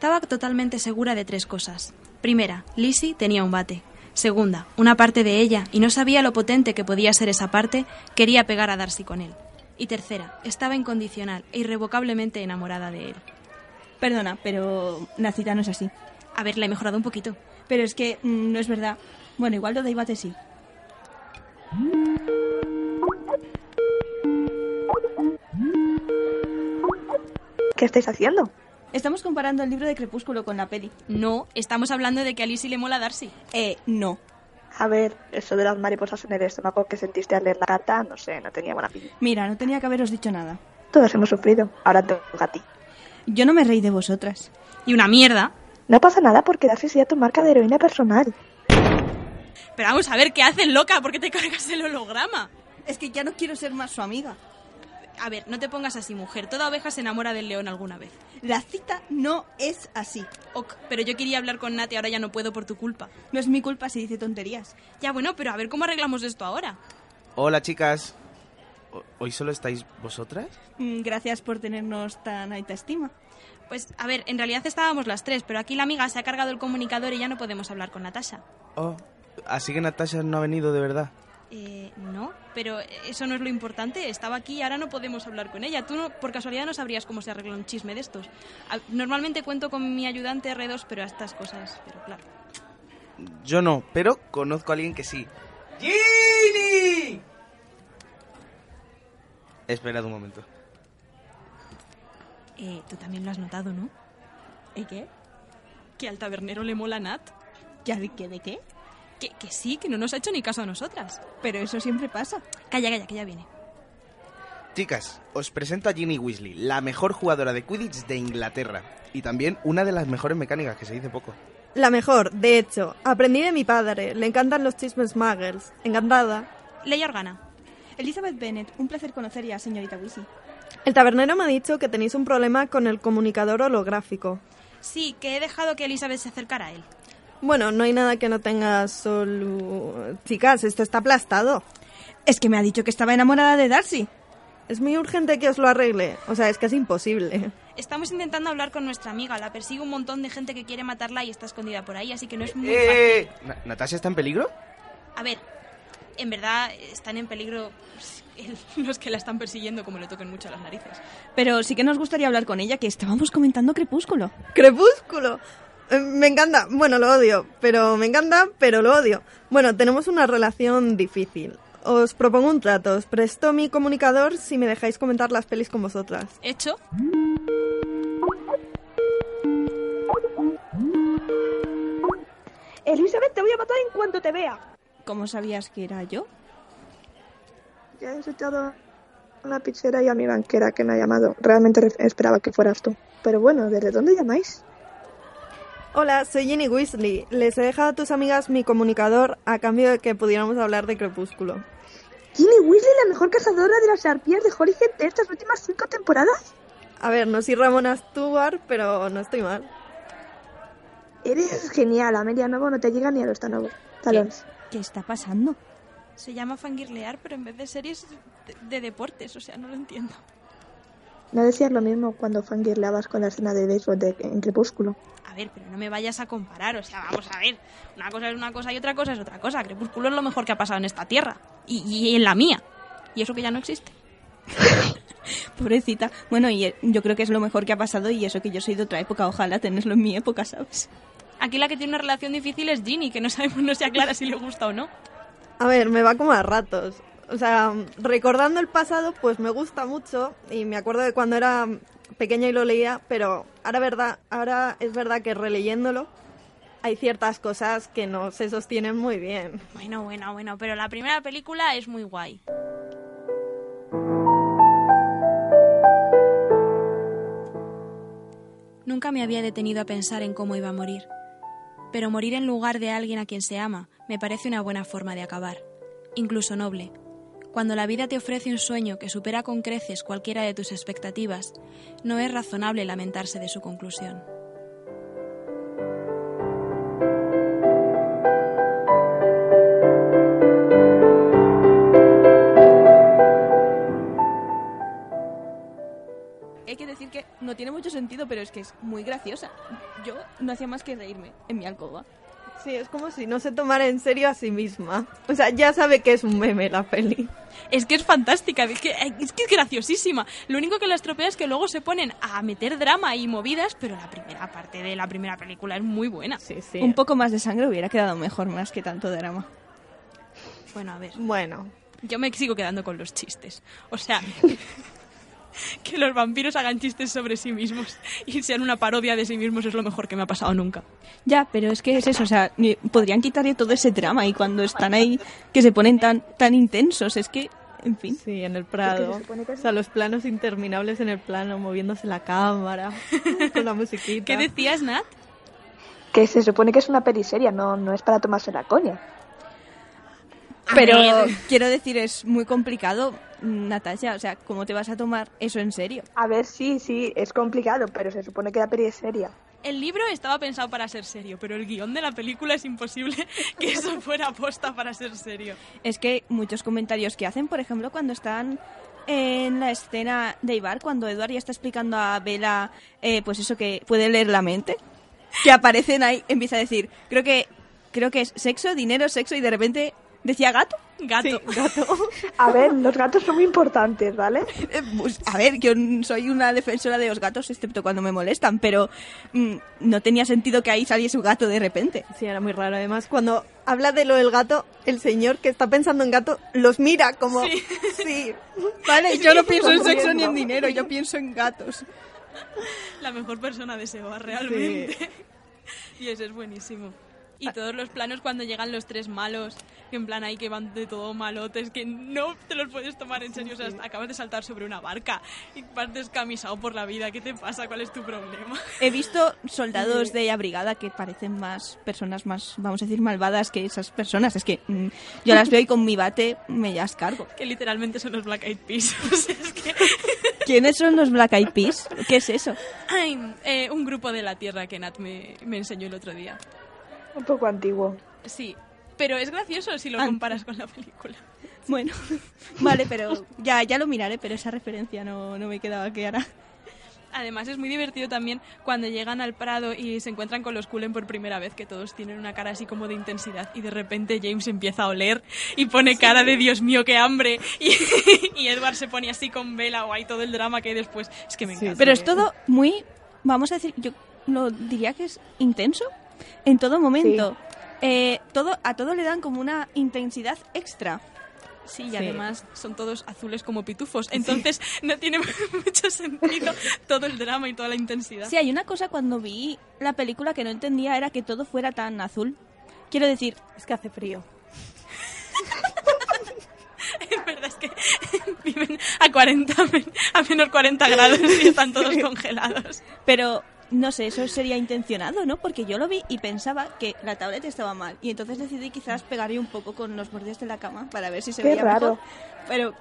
Estaba totalmente segura de tres cosas. Primera, Lizzie tenía un bate. Segunda, una parte de ella, y no sabía lo potente que podía ser esa parte, quería pegar a Darcy con él. Y tercera, estaba incondicional e irrevocablemente enamorada de él. Perdona, pero la cita no es así. A ver, la he mejorado un poquito. Pero es que mm, no es verdad. Bueno, igual lo de Ibate sí. ¿Qué estáis haciendo? Estamos comparando el libro de Crepúsculo con la peli. No, estamos hablando de que a Lizzie le mola Darcy. Eh, no. A ver, eso de las mariposas en el estómago que sentiste al leer la carta, no sé, no tenía buena pinta. Mira, no tenía que haberos dicho nada. Todos hemos sufrido, ahora te toca a ti. Yo no me reí de vosotras. Y una mierda. No pasa nada porque Darcy sea tu marca de heroína personal. Pero vamos a ver, ¿qué haces, loca? ¿Por qué te cargas el holograma? Es que ya no quiero ser más su amiga. A ver, no te pongas así, mujer. Toda oveja se enamora del león alguna vez. La cita no es así. Ok, pero yo quería hablar con Nat y ahora ya no puedo por tu culpa. No es mi culpa si dice tonterías. Ya bueno, pero a ver cómo arreglamos esto ahora. Hola chicas. ¿Ho- ¿Hoy solo estáis vosotras? Mm, Gracias por tenernos tan alta estima. Pues a ver, en realidad estábamos las tres, pero aquí la amiga se ha cargado el comunicador y ya no podemos hablar con Natasha. Oh, así que Natasha no ha venido de verdad. Eh, no, pero eso no es lo importante. Estaba aquí y ahora no podemos hablar con ella. Tú no, por casualidad no sabrías cómo se arregla un chisme de estos. Normalmente cuento con mi ayudante R2, pero a estas cosas, pero claro. Yo no, pero conozco a alguien que sí. ¡Ginny! Esperad un momento. Eh, tú también lo has notado, ¿no? ¿Y qué? Que al tabernero le mola Nat. ¿Ya de qué? ¿De qué? Que, que sí, que no nos ha hecho ni caso a nosotras. Pero eso siempre pasa. Calla, calla, que ya viene. Chicas, os presento a Ginny Weasley, la mejor jugadora de Quidditch de Inglaterra. Y también una de las mejores mecánicas, que se dice poco. La mejor, de hecho. Aprendí de mi padre. Le encantan los chismes muggles. Encantada. Ley Organa. Elizabeth Bennet, un placer conocerla, señorita Weasley. El tabernero me ha dicho que tenéis un problema con el comunicador holográfico. Sí, que he dejado que Elizabeth se acercara a él. Bueno, no hay nada que no tenga solo... Chicas, esto está aplastado. Es que me ha dicho que estaba enamorada de Darcy. Es muy urgente que os lo arregle. O sea, es casi imposible. Estamos intentando hablar con nuestra amiga. La persigue un montón de gente que quiere matarla y está escondida por ahí, así que no es muy fácil. ¡Eh! Na- ¿Natasha está en peligro? A ver, en verdad están en peligro el- los que la están persiguiendo como le toquen mucho las narices. Pero sí que nos gustaría hablar con ella, que estábamos comentando Crepúsculo. ¡Crepúsculo! Me encanta. Bueno, lo odio. Pero me encanta, pero lo odio. Bueno, tenemos una relación difícil. Os propongo un trato. Os presto mi comunicador si me dejáis comentar las pelis con vosotras. ¿Hecho? Elizabeth, te voy a matar en cuanto te vea. ¿Cómo sabías que era yo? Ya he citado a una pizzera y a mi banquera que me ha llamado. Realmente re- esperaba que fueras tú. Pero bueno, ¿desde dónde llamáis? Hola, soy Ginny Weasley. Les he dejado a tus amigas mi comunicador a cambio de que pudiéramos hablar de Crepúsculo. Ginny Weasley, la mejor cazadora de las arpías de Holyhead de estas últimas cinco temporadas. A ver, no soy Ramona Stewart, pero no estoy mal. Eres genial, Amelia Novo no te llega ni a los tanovo- talones. ¿Qué está pasando? Se llama fangirlear, pero en vez de series de, de deportes, o sea, no lo entiendo. No decías lo mismo cuando fangirleabas con la escena de béisbol de, en Crepúsculo. A ver, pero no me vayas a comparar, o sea, vamos a ver. Una cosa es una cosa y otra cosa es otra cosa. Crepúsculo es lo mejor que ha pasado en esta tierra. Y, y en la mía. Y eso que ya no existe. Pobrecita. Bueno, y eh, yo creo que es lo mejor que ha pasado y eso que yo soy de otra época. Ojalá tenerlo en mi época, ¿sabes? Aquí la que tiene una relación difícil es Ginny, que no sabemos, no se aclara si le gusta o no. A ver, me va como a ratos. O sea, recordando el pasado, pues me gusta mucho y me acuerdo de cuando era pequeña y lo leía, pero ahora verdad, ahora es verdad que releyéndolo hay ciertas cosas que no se sostienen muy bien. Bueno, bueno, bueno, pero la primera película es muy guay. Nunca me había detenido a pensar en cómo iba a morir. Pero morir en lugar de alguien a quien se ama me parece una buena forma de acabar, incluso noble. Cuando la vida te ofrece un sueño que supera con creces cualquiera de tus expectativas, no es razonable lamentarse de su conclusión. Hay que decir que no tiene mucho sentido, pero es que es muy graciosa. Yo no hacía más que reírme en mi alcoba. Sí, es como si no se tomara en serio a sí misma. O sea, ya sabe que es un meme la peli. Es que es fantástica, es que, es que es graciosísima. Lo único que la estropea es que luego se ponen a meter drama y movidas, pero la primera parte de la primera película es muy buena. Sí, sí. Un poco más de sangre hubiera quedado mejor, más que tanto drama. Bueno, a ver, Bueno, yo me sigo quedando con los chistes. O sea, que los vampiros hagan chistes sobre sí mismos y sean una parodia de sí mismos es lo mejor que me ha pasado nunca. Ya, pero es que es eso, o sea, podrían quitarle todo ese drama y cuando están ahí que se ponen tan tan intensos, es que, en fin. sí, en el Prado. O sea, los planos interminables en el plano, moviéndose la cámara, con la musiquita. ¿Qué decías, Nat? Que se supone que es una peli seria, no, no es para tomarse la coña. Pero quiero decir, es muy complicado, Natasha, o sea, ¿cómo te vas a tomar eso en serio? A ver, sí, sí, es complicado, pero se supone que la peli es seria. El libro estaba pensado para ser serio, pero el guion de la película es imposible que eso fuera aposta para ser serio. Es que muchos comentarios que hacen, por ejemplo, cuando están en la escena de Ibar, cuando Edward ya está explicando a Bella, eh, pues eso que puede leer la mente, que aparecen ahí, empieza a decir, creo que creo que es sexo, dinero, sexo, y de repente decía gato. Gato. A ver, los gatos son muy importantes, ¿vale? Eh, pues, a ver, yo soy una defensora de los gatos, excepto cuando me molestan, pero mm, no tenía sentido que ahí saliese un gato de repente. Sí, era muy raro. Además, cuando habla de lo del gato, el señor que está pensando en gato los mira como... Sí. sí. Vale, yo no pienso en sexo ni en dinero, yo pienso en gatos. La mejor persona de Seba, realmente. Y ese es buenísimo. Y todos los planos cuando llegan los tres malos, que en plan ahí que van de todo malotes, que no te los puedes tomar en serio. O sea, acabas de saltar sobre una barca y vas descamisado por la vida. ¿Qué te pasa? ¿Cuál es tu problema? He visto soldados de la brigada que parecen más personas más, vamos a decir, malvadas que esas personas. Es que mm, yo las veo y con mi bate me las cargo. Que literalmente son los Black Eyed Peas. O sea, es que... ¿Quiénes son los Black Eyed Peas? ¿Qué es eso? Ay, eh, un grupo de la Tierra que Nat me, me enseñó el otro día. Un poco antiguo. Sí, pero es gracioso si lo comparas con la película. Bueno, vale, pero ya, ya lo miraré, pero esa referencia no, no me quedaba clara. Además es muy divertido también cuando llegan al Prado y se encuentran con los Cullen por primera vez, que todos tienen una cara así como de intensidad y de repente James empieza a oler y pone cara de Dios mío, qué hambre y, y Edward se pone así con vela o hay todo el drama que hay después. Es que me encanta. Pero es todo muy, vamos a decir, yo lo diría que es intenso en todo momento. Eh, todo, a todo le dan como una intensidad extra. Sí, y Sí. además son todos azules como pitufos, entonces no tiene mucho sentido todo el drama y toda la intensidad. Sí, hay una cosa cuando vi la película que no entendía era que todo fuera tan azul. Quiero decir, Es que hace frío. Es verdad, es que viven a 40, men- a menos 40 grados y están todos congelados. pero no sé, eso sería intencionado, ¿no? Porque yo lo vi y pensaba que la tablet estaba mal. Y entonces decidí quizás pegarle un poco con los bordes de la cama para ver si se Qué veía raro. mejor. Pero,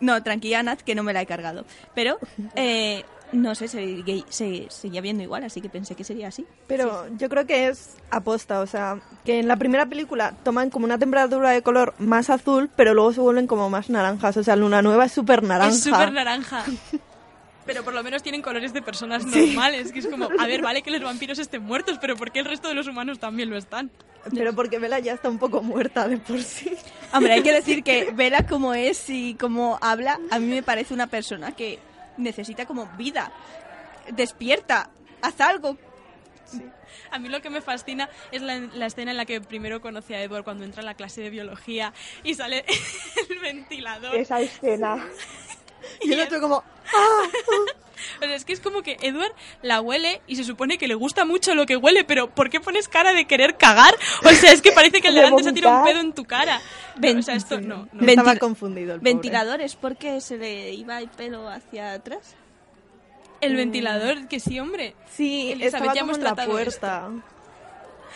no, tranquila, Nat, que no me la he cargado. Pero, eh, no sé, se, se seguía viendo igual, así que pensé que sería así. Pero yo creo que es aposta, o sea, que en la primera película toman como una temperatura de color más azul, pero luego se vuelven como más naranjas. O sea, Luna Nueva es súper naranja. Es súper naranja. Pero por lo menos tienen colores de personas normales, que es como, a ver, vale que los vampiros estén muertos, pero ¿por qué el resto de los humanos también lo están? Pero porque Bella ya está un poco muerta de por sí. Hombre, hay que decir que Vela como es y como habla, a mí me parece una persona que necesita como vida. Despierta, haz algo. A mí lo que me fascina es la, la escena en la que primero conoce a Edward cuando entra a la clase de biología y sale el ventilador. Esa escena. Y el otro como... Pero es que es como que Edward la huele y se supone que le gusta mucho lo que huele, pero ¿por qué pones cara de querer cagar? O sea, es que parece que el De delante se ha tirado un pedo en tu cara. Ven- o sea, esto no. no. Estaba confundido el pobre. Ventiladores, porque se le iba el pelo hacia atrás. El ventilador, que sí, hombre. Sí, Elizabeth, estaba ya como hemos en la puerta.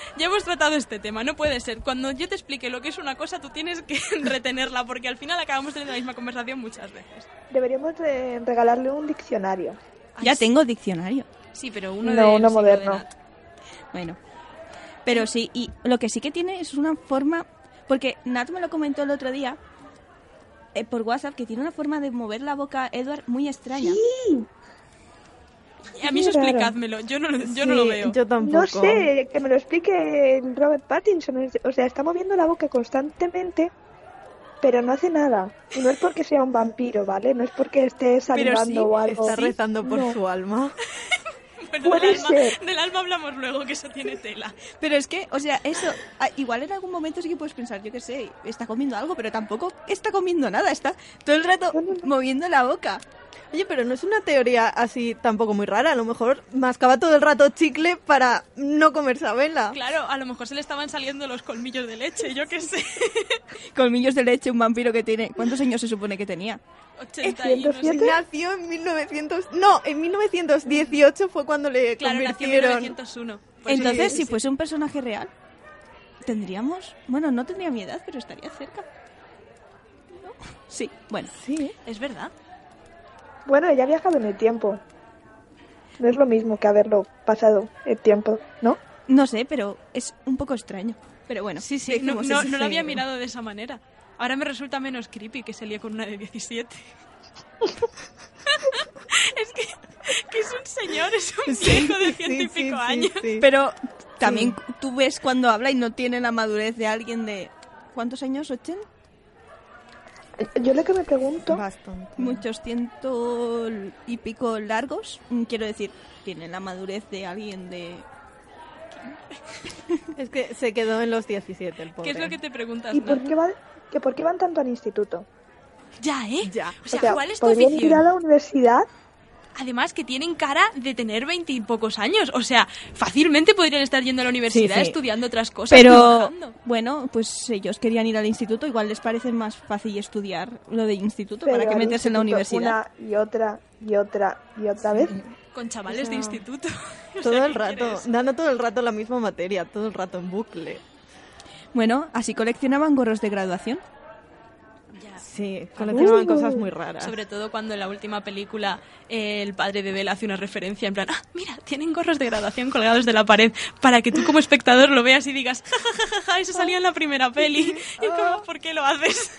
Ya hemos tratado este tema, no puede ser. Cuando yo te explique lo que es una cosa, tú tienes que retenerla, porque al final acabamos teniendo la misma conversación muchas veces. Deberíamos de regalarle un diccionario. Ay, ya sí. tengo diccionario. Sí, pero uno No, del uno moderno. de. Bueno. Pero sí, y lo que sí que tiene es una forma... Porque Nat me lo comentó el otro día eh, por WhatsApp, que tiene una forma de mover la boca Edward muy extraña. A mí eso raro. explicádmelo, yo no, yo no lo Sí, veo. Yo tampoco. No sé, que me lo explique Robert Pattinson. O sea, está moviendo la boca constantemente, pero no hace nada. Y no es porque sea un vampiro, ¿vale? No es porque esté salivando sí, o algo. Está rezando por No. su alma. Bueno, Puede del, alma, ser. del alma hablamos luego, que eso tiene tela. Pero es que, o sea, eso, igual en algún momento sí que puedes pensar, yo qué sé, está comiendo algo, pero tampoco está comiendo nada, está todo el rato No, no, no. moviendo la boca. Oye, pero no es una teoría así tampoco muy rara. A lo mejor mascaba todo el rato chicle para no comerse a vela. Claro, a lo mejor se le estaban saliendo los colmillos de leche, yo qué sé. Colmillos de leche, un vampiro que tiene... ¿Cuántos años se supone que tenía? 80 y no sé. 107. Nació en 1900... No, en 1918 fue cuando le Claro, nació en convirtieron... 1901. Pues Entonces, sí, si sí. fuese un personaje real, tendríamos... Bueno, no tendría mi edad, pero estaría cerca. ¿No? Sí, bueno. Sí. Es verdad. Bueno, ella ha viajado en el tiempo. No es lo mismo que haberlo pasado el tiempo, ¿no? No sé, pero es un poco extraño. Pero bueno, Sí, sí, no, lo había sí. mirado de esa manera. Ahora me resulta menos creepy que se lía con una de 17. es que, que es un señor, es un viejo de ciento y Sí, pico sí, años. sí. Pero también tú ves cuando habla y no tiene la madurez de alguien de... ¿Cuántos años? ¿80? Yo lo que me pregunto, Bastante. Muchos ciento y pico largos. Mm, Quiero decir, tiene la madurez de alguien de... Es que se quedó en los 17 el pobre. ¿Qué es lo que te preguntas? ¿y por qué, va, que por qué van tanto al instituto? Ya, ¿eh? Ya. O sea, o sea, ¿cuál es tu podrían ir a la universidad Además que tienen cara de tener veintipocos años. O sea, fácilmente podrían estar yendo a la universidad sí. estudiando otras cosas. Pero trabajando. bueno, pues ellos querían ir al instituto. Igual les parece más fácil estudiar lo de instituto pero para que meterse en la universidad. Una y otra y otra y otra vez. Con chavales O sea, de instituto. O Todo sea, el ¿qué rato, quieres? dando todo el rato la misma materia, todo el rato en bucle. Bueno, así coleccionaban gorros de graduación. Sí, coleccionaban Uh. cosas muy raras. Sobre todo cuando en la última película eh, el padre de Bella hace una referencia en plan, ah, mira, tienen gorros de graduación colgados de la pared para que tú como espectador lo veas y digas, ja, ja, ja, ja, ja, eso salía en la primera peli. Y como, ¿por qué lo haces?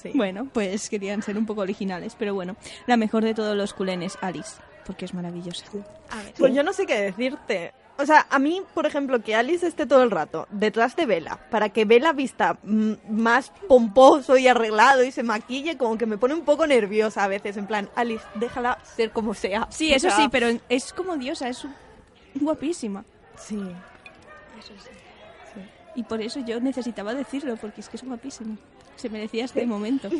Sí. Bueno, pues querían ser un poco originales, pero bueno, la mejor de todos los culenes, Alice, porque es maravillosa. A ver, Pues yo no sé qué decirte. O sea, a mí, por ejemplo, que Alice esté todo el rato detrás de Bella, para que Bella vista mm, más pomposo y arreglado y se maquille, como que me pone un poco nerviosa a veces. En plan, Alice, déjala ser como sea. Sí, eso sea, sí, pero es como diosa, es guapísima. Sí. Y por eso yo necesitaba decirlo, porque es que es guapísima. Se merecía este momento.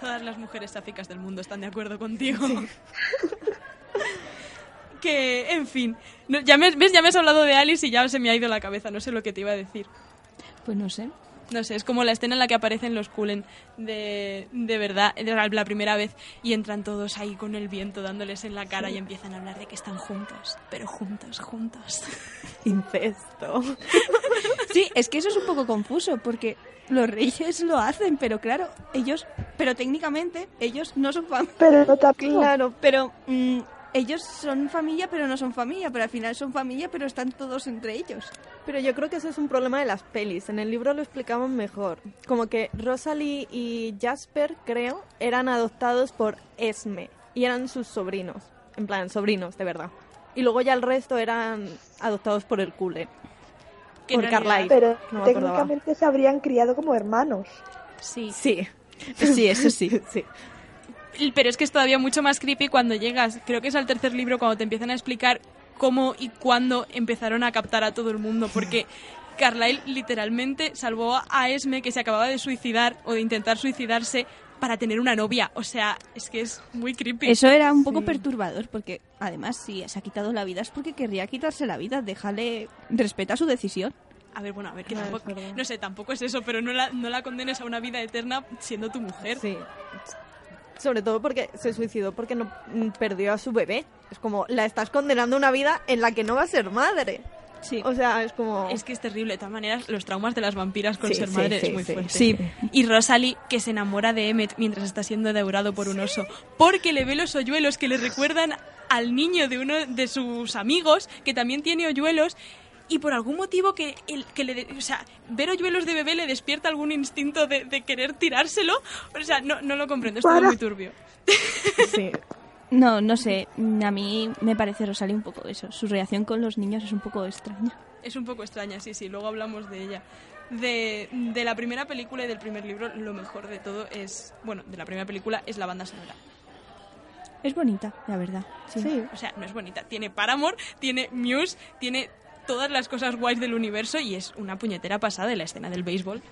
todas las mujeres sáficas del mundo están de acuerdo contigo. que, en fin, no, ya me, ¿ves? Ya me has hablado de Alice y ya se me ha ido la cabeza, no sé lo que te iba a decir. Pues no sé. No sé, es como la escena en la que aparecen los Cullen de, de verdad, de la, primera vez, y entran todos ahí con el viento dándoles en la cara y empiezan a hablar de que están juntos, pero juntos, juntos. Incesto. Sí, es que eso es un poco confuso, porque los reyes lo hacen, pero claro, ellos, pero técnicamente ellos no son familia. Pero no. Claro, pero mm, ellos son familia, pero no son familia, pero al final son familia, pero están todos entre ellos. Pero yo creo que eso es un problema de las pelis. En el libro lo explicaban mejor. Como que Rosalie y Jasper, creo, eran adoptados por Esme. Y eran sus sobrinos. En plan, sobrinos, de verdad. Y luego ya el resto eran adoptados por el Cule. Que Por Carlyle. Pero No me acordaba. técnicamente se habrían criado como hermanos. Sí. Sí, sí, eso sí. sí. Pero es que es todavía mucho más creepy cuando llegas, creo que es al tercer libro, cuando te empiezan a explicar cómo y cuándo empezaron a captar a todo el mundo, porque Carlyle literalmente salvó a Esme que se acababa de suicidar o de intentar suicidarse para tener una novia. O sea, es que es muy creepy. Eso era un poco perturbador porque además si se ha quitado la vida es porque querría quitarse la vida. Déjale, respeta su decisión. A ver, bueno, a ver, que Claro, tampoco, no sé, tampoco es eso, pero no la, no la condenes a una vida eterna siendo tu mujer. Sí. Sobre todo porque se suicidó porque no mm, perdió a su bebé. Es como, la estás condenando a una vida en la que no va a ser madre. Sí. O sea, es como... Es que es terrible. De todas maneras, los traumas de las vampiras con Sí, ser sí, madre sí, es muy fuerte. Sí. Y Rosalie, que se enamora de Emmet mientras está siendo devorado por un oso. Porque le ve los hoyuelos que le recuerdan al niño de uno de sus amigos, que también tiene hoyuelos. Y por algún motivo que, el, que le... de- o sea, ver hoyuelos de bebé le despierta algún instinto de, de querer tirárselo. O sea, no, no lo comprendo. Es todo Para. muy turbio. Sí. No, no sé. A mí me parece Rosalie un poco eso. Su reacción con los niños es un poco extraña. Es un poco extraña, sí, sí, luego hablamos de ella. De, de la primera película y del primer libro, lo mejor de todo es, bueno, de la primera película es la banda sonora. Es bonita, la verdad. Sí. Sí. O sea, no es bonita, tiene Paramore, tiene Muse, tiene todas las cosas guays del universo y es una puñetera pasada de la escena del béisbol.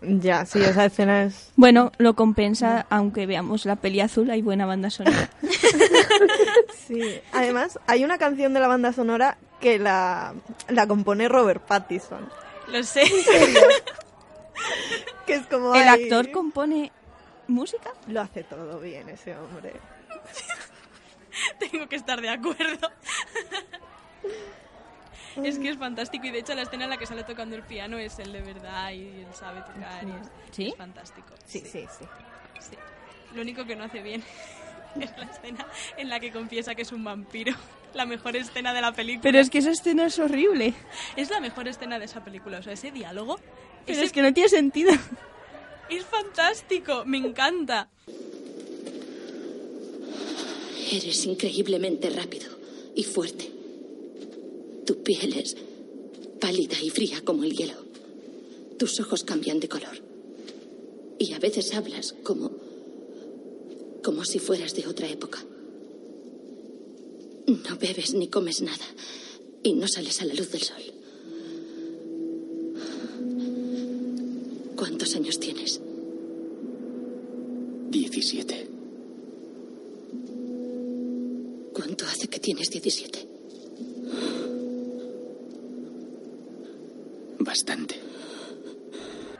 Ya, sí, esa escena es... Bueno, lo compensa, aunque veamos la peli azul, hay buena banda sonora. Sí. Además, hay una canción de la banda sonora que la, la compone Robert Pattinson. Lo sé. Que es como... ¿El actor compone música? Lo hace todo bien ese hombre. Tengo que estar de acuerdo. Es que es fantástico y de hecho la escena en la que sale tocando el piano es él de verdad y él sabe tocar y es, ¿Sí? es fantástico. Sí, sí, sí. Sí. Lo único que no hace bien es la escena en la que confiesa que es un vampiro. La mejor escena de la película. Pero es que esa escena es horrible. Es la mejor escena de esa película. O sea, ese diálogo Pero ese- es que no tiene sentido. es fantástico. Me encanta. Eres increíblemente rápido y fuerte. Tu piel es pálida y fría como el hielo. Tus ojos cambian de color. Y a veces hablas como. como si fueras de otra época. No bebes ni comes nada. Y no sales a la luz del sol. ¿Cuántos años tienes? 17. ¿Cuánto hace que tienes 17? Bastante.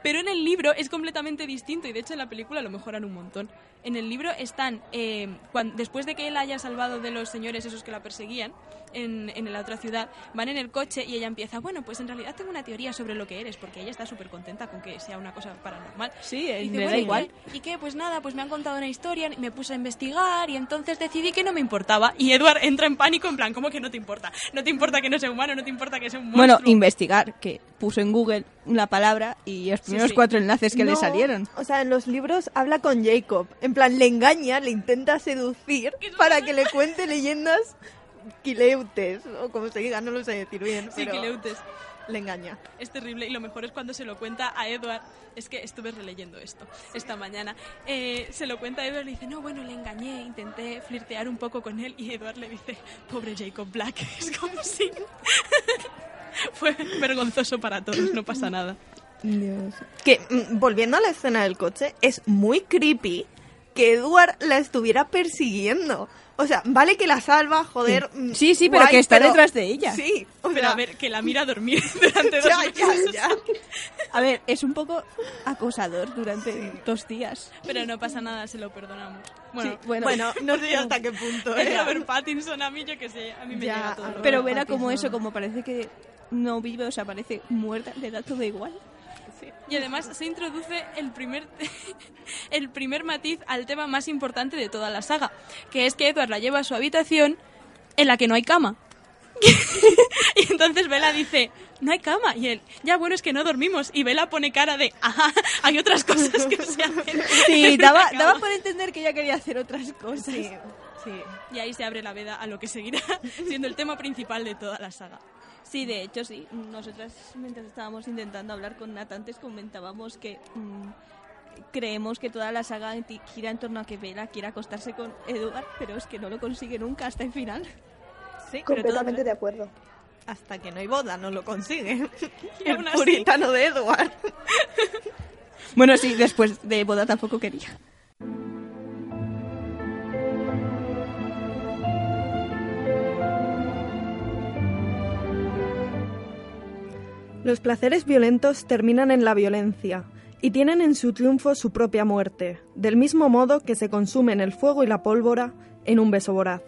Pero en el libro es completamente distinto y de hecho en la película lo mejoran un montón. En el libro están, eh, cuan- después de que él haya salvado de los señores esos que la perseguían en, en la otra ciudad, van en el coche y ella empieza, bueno, pues en realidad tengo una teoría sobre lo que eres, porque ella está súper contenta con que sea una cosa paranormal. Sí, Y dice, da "Bueno, ¿y igual. qué? ¿Y qué? Pues nada, pues me han contado una historia, me puse a investigar y entonces decidí que no me importaba. Y Edward entra en pánico en plan, ¿cómo que no te importa? No te importa que no sea humano, no te importa que sea un Bueno, monstruo. investigar, que puso en Google una palabra y los primeros sí. cuatro enlaces que le salieron. O sea, en los libros habla con Jacob. En plan, le engaña, le intenta seducir para que le cuente leyendas quileutes, o como se diga, no lo sé decir bien. Sí, pero Quileutes. Le engaña. Es terrible y lo mejor es cuando se lo cuenta a Edward. Es que estuve releyendo esto esta mañana. Eh, se lo cuenta a Edward y le dice, no, bueno, le engañé, intenté flirtear un poco con él. Y Edward le dice, pobre Jacob Black. Es como si... Fue vergonzoso para todos, no pasa nada. Que, mm, volviendo a la escena del coche, es muy creepy que Edward la estuviera persiguiendo. O sea, vale que la salva, joder. mm, Sí, sí, pero guay, que está detrás de ella. Sí, o Pero sea, a ver, que la mira dormir durante dos ya, ya, ya. A ver, es un poco acosador durante dos días. Pero no pasa nada, se lo perdonamos. Bueno, Sí, bueno. Bueno, no sé hasta qué punto. es ¿eh? Robert Pattinson, a mí yo que sé, a mí me Ya, llega todo. a Pero verá como eso, como parece que no vive, o sea, parece muerta, le da todo igual. Y además se introduce el primer, el primer matiz al tema más importante de toda la saga, que es que Edward la lleva a su habitación en la que no hay cama. y entonces Bella dice, no hay cama. Y él, ya bueno, es que no dormimos. Y Bella pone cara de, ajá, hay otras cosas que se hacen. Sí, daba, una cama". daba por entender que ella quería hacer otras cosas. Sí, sí. Y ahí se abre la veda a lo que seguirá siendo el tema principal de toda la saga. Sí, de hecho, sí. Nosotras, mientras estábamos intentando hablar con Nat antes, comentábamos que mm, creemos que toda la saga gira en torno a que Bella quiera acostarse con Edward, pero es que no lo consigue nunca hasta el final. Sí, Completamente de acuerdo. hasta que no hay boda, no lo consigue. Y El así- puritano de Edward. Bueno, sí, después de boda tampoco quería. Los placeres violentos terminan en la violencia y tienen en su triunfo su propia muerte, del mismo modo que se consumen el fuego y la pólvora en un beso voraz.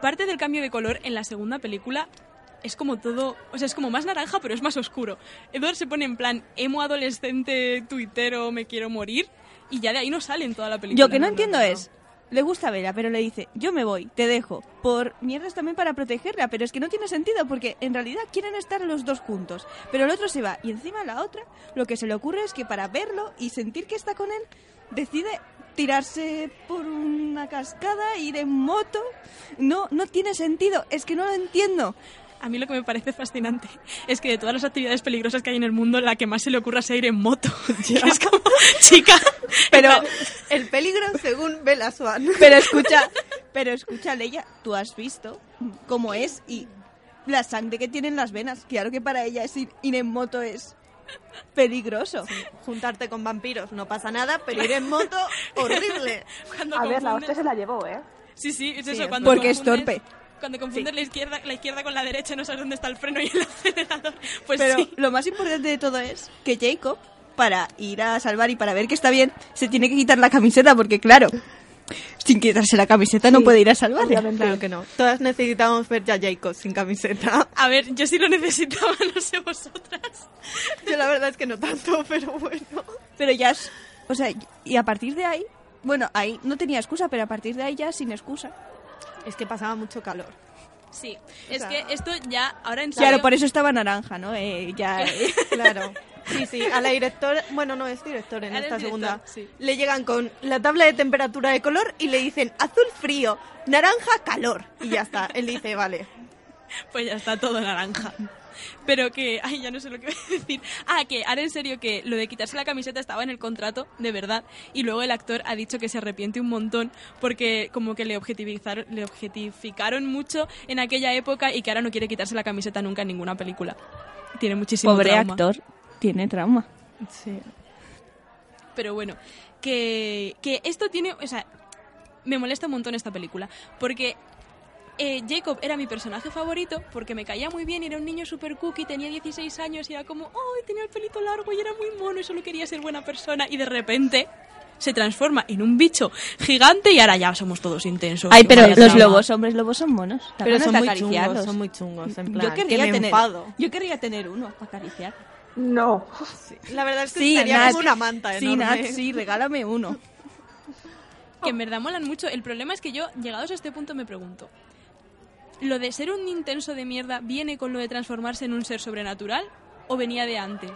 Aparte del cambio de color, en la segunda película es como todo, o sea, es como más naranja, pero es más oscuro. Edward se pone en plan emo adolescente, tuitero, me quiero morir, y ya de ahí no sale en toda la película. Yo que no entiendo es, le gusta Bella, pero le dice, yo me voy, te dejo, por mierdas también para protegerla, pero es que no tiene sentido porque en realidad quieren estar los dos juntos, pero el otro se va y encima la otra lo que se le ocurre es que para verlo y sentir que está con él, decide tirarse por una cascada, ir en moto. No, no tiene sentido, es que no lo entiendo. A mí lo que me parece fascinante es que de todas las actividades peligrosas que hay en el mundo, la que más se le ocurra es ir en moto. Es como, chica, Pero, El peligro según Bella Swan. pero escucha, pero escucha, Leia, tú has visto cómo es y la sangre que tienen las venas. Claro que para ella es ir, ir en moto es peligroso. Juntarte con vampiros no pasa nada, pero ir en moto, horrible. cuando A ver, la confundes- hostia se la llevó, ¿eh? Sí, sí, es Sí, eso. es cuando Porque es torpe. Cuando confundes la, izquierda, la izquierda con la derecha no sabes dónde está el freno y el acelerador. Pues Pero sí. lo más importante de todo es que Jacob, para ir a salvar y para ver que está bien, se tiene que quitar la camiseta porque, claro, sin quitarse la camiseta no Sí, puede ir a salvar. obviamente. Claro que no. Todas necesitábamos ver ya Jacob sin camiseta. A ver, yo sí lo necesitaba, no sé vosotras. Yo la verdad es que no tanto, pero bueno. Pero ya es... O sea, y a partir de ahí... Bueno, ahí no tenía excusa, pero a partir de ahí ya sin excusa. Es que pasaba mucho calor. Sí, es que esto ya, ahora en Claro, serio- por eso estaba naranja, ¿no? Eh, ya... eh. Claro. Sí, sí, a la directora, bueno, no es director en Ahora esta es segunda, sí. le llegan con la tabla de temperatura de color y le dicen azul frío, naranja calor. Y ya está, él dice, vale. Pues ya está todo naranja. Pero que, ay, ya no sé lo que voy a decir. Ah, que ahora en serio que lo de quitarse la camiseta estaba en el contrato, de verdad. Y luego el actor ha dicho que se arrepiente un montón porque como que le objetivizaron, le objetificaron mucho en aquella época y que ahora no quiere quitarse la camiseta nunca en ninguna película. Tiene muchísimo Pobre trauma. actor, tiene trauma. Sí. Pero bueno, que, que esto tiene, o sea, me molesta un montón esta película, porque eh, Jacob era mi personaje favorito, porque me caía muy bien, era un niño super cookie, tenía 16 años y era como, ¡ay, tenía el pelito largo y era muy mono y solo quería ser buena persona! Y de repente se transforma en un bicho gigante y ahora ya somos todos intensos. Ay, pero los trama. lobos, hombres lobos son monos. Pero son muy acariciarlos. chungos, son muy chungos, en plan, yo querría que me tener, enfado. Yo querría tener uno para acariciar. No. La verdad es que Sí, Nat. como una manta Sí, enorme. Nat, sí, regálame uno. que en verdad molan mucho. El problema es que yo, llegados a este punto, me pregunto, ¿lo de ser un intenso de mierda viene con lo de transformarse en un ser sobrenatural o venía de antes?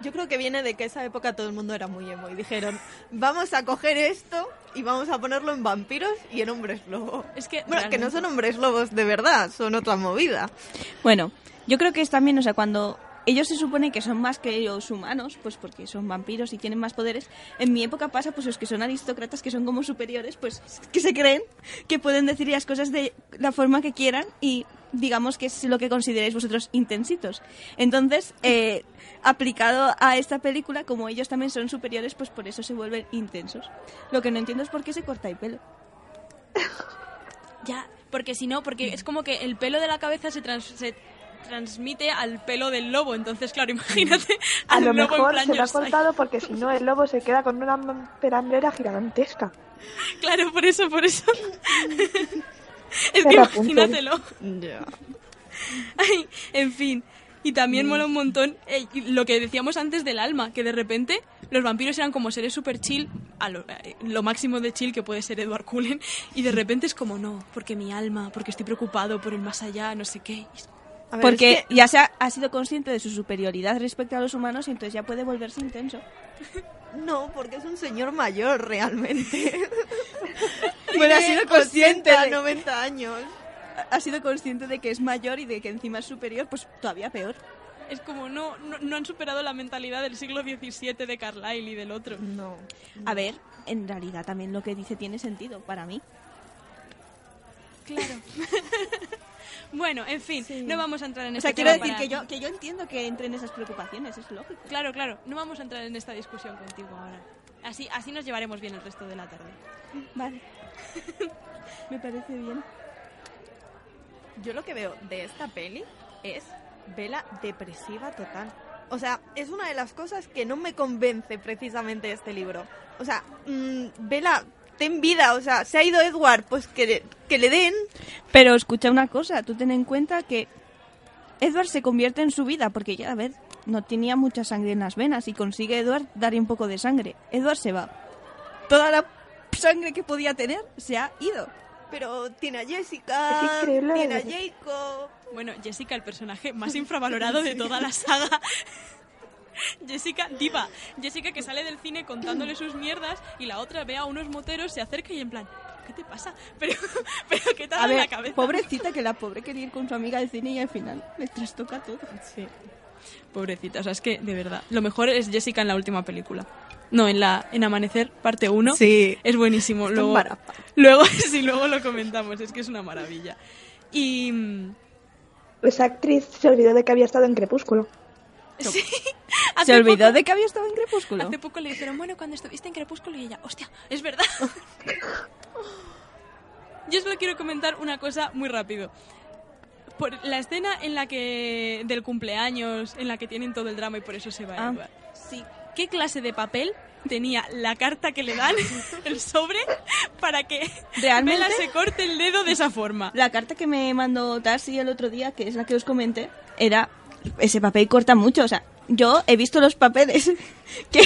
Yo creo que viene de que esa época todo el mundo era muy emo y dijeron, vamos a coger esto y vamos a ponerlo en vampiros y en hombres lobo. Es que Bueno, que no son hombres lobos de verdad, son otra movida. Bueno, yo creo que es también, o sea, cuando ellos se supone que son más que los humanos, pues porque son vampiros y tienen más poderes, en mi época pasa, pues los que son aristócratas, que son como superiores, pues que se creen que pueden decir las cosas de la forma que quieran y digamos que es lo que consideráis vosotros intensitos. Entonces, eh, aplicado a esta película, como ellos también son superiores, pues por eso se vuelven intensos. Lo que no entiendo es por qué se corta el pelo. Ya, porque si no, porque es como que el pelo de la cabeza se, trans- transmite al pelo del lobo. Entonces, claro, imagínate A al lo lobo en mejor plan se lo ha cortado porque si no el lobo se queda con una perambrera gigantesca. Claro, por eso, por eso. es que imagínatelo. Ya. Ay, en fin. Y también Mm. mola un montón eh, lo que decíamos antes del alma, que de repente los vampiros eran como seres super chill, a lo, eh, lo máximo de chill que puede ser Edward Cullen, y de repente es como, no, porque mi alma, porque estoy preocupado por el más allá, no sé qué. Y es- A ver, Porque es que- ya se ha, ha sido consciente de su superioridad respecto a los humanos y entonces ya puede volverse intenso. No, porque es un señor mayor realmente. Bueno, ha sido consciente 80, de- 90 años. Ha sido consciente de que es mayor y de que encima es superior, pues todavía peor. Es como no, no, no han superado la mentalidad del siglo XVII de Carlyle y del otro. No. A ver, en realidad también lo que dice tiene sentido para mí. Claro. bueno, en fin, no vamos a entrar en O este sea, quiero decir para- que yo, que yo entiendo que entre en esas preocupaciones, es lógico. Claro, claro, no vamos a entrar en esta discusión contigo ahora. Así, así nos llevaremos bien el resto de la tarde. Vale. Me parece bien. Yo lo que veo de esta peli es Vela depresiva total. O sea, es una de las cosas que no me convence precisamente este libro. O sea, mm, Vela, ten vida. O sea, se ha ido Edward, pues que le, que le den. Pero escucha una cosa, tú ten en cuenta que Edward se convierte en su vida, porque ya, a ver, no tenía mucha sangre en las venas y consigue Edward darle un poco de sangre. Edward se va. Toda la sangre que podía tener se ha ido. Pero tiene a Jessica, tiene a Jacob. Bueno, Jessica, el personaje más infravalorado de toda la saga. Jessica, diva. Jessica que sale del cine contándole sus mierdas y la otra ve a unos moteros, se acerca y en plan, ¿qué te pasa? Pero, pero ¿qué te ha A dado en ver, la cabeza? pobrecita que la pobre quería ir con su amiga al cine y al final le trastoca todo. Sí. Pobrecita, o sea, es que de verdad, lo mejor es Jessica en la última película. No, en la en Amanecer, parte 1. Sí. Es buenísimo. Luego, luego, sí, luego lo comentamos, es que es una maravilla. Y... mm, Esa actriz se olvidó de que había estado en Crepúsculo. Sí. ¿Se olvidó poco- de que había estado en Crepúsculo? Hace poco le dijeron, bueno, cuando estuviste en Crepúsculo y ella, hostia, es verdad. Yo solo quiero comentar una cosa muy rápido. Por la escena en la que del cumpleaños, en la que tienen todo el drama y por eso se va Ah. Edward. Sí. ¿Qué clase de papel tenía la carta que le dan, el sobre, para que ¿Realmente? Bella se corte el dedo de esa forma? La carta que me mandó Tarsi el otro día, que es la que os comenté, era ese papel corta mucho. O sea, yo he visto los papeles que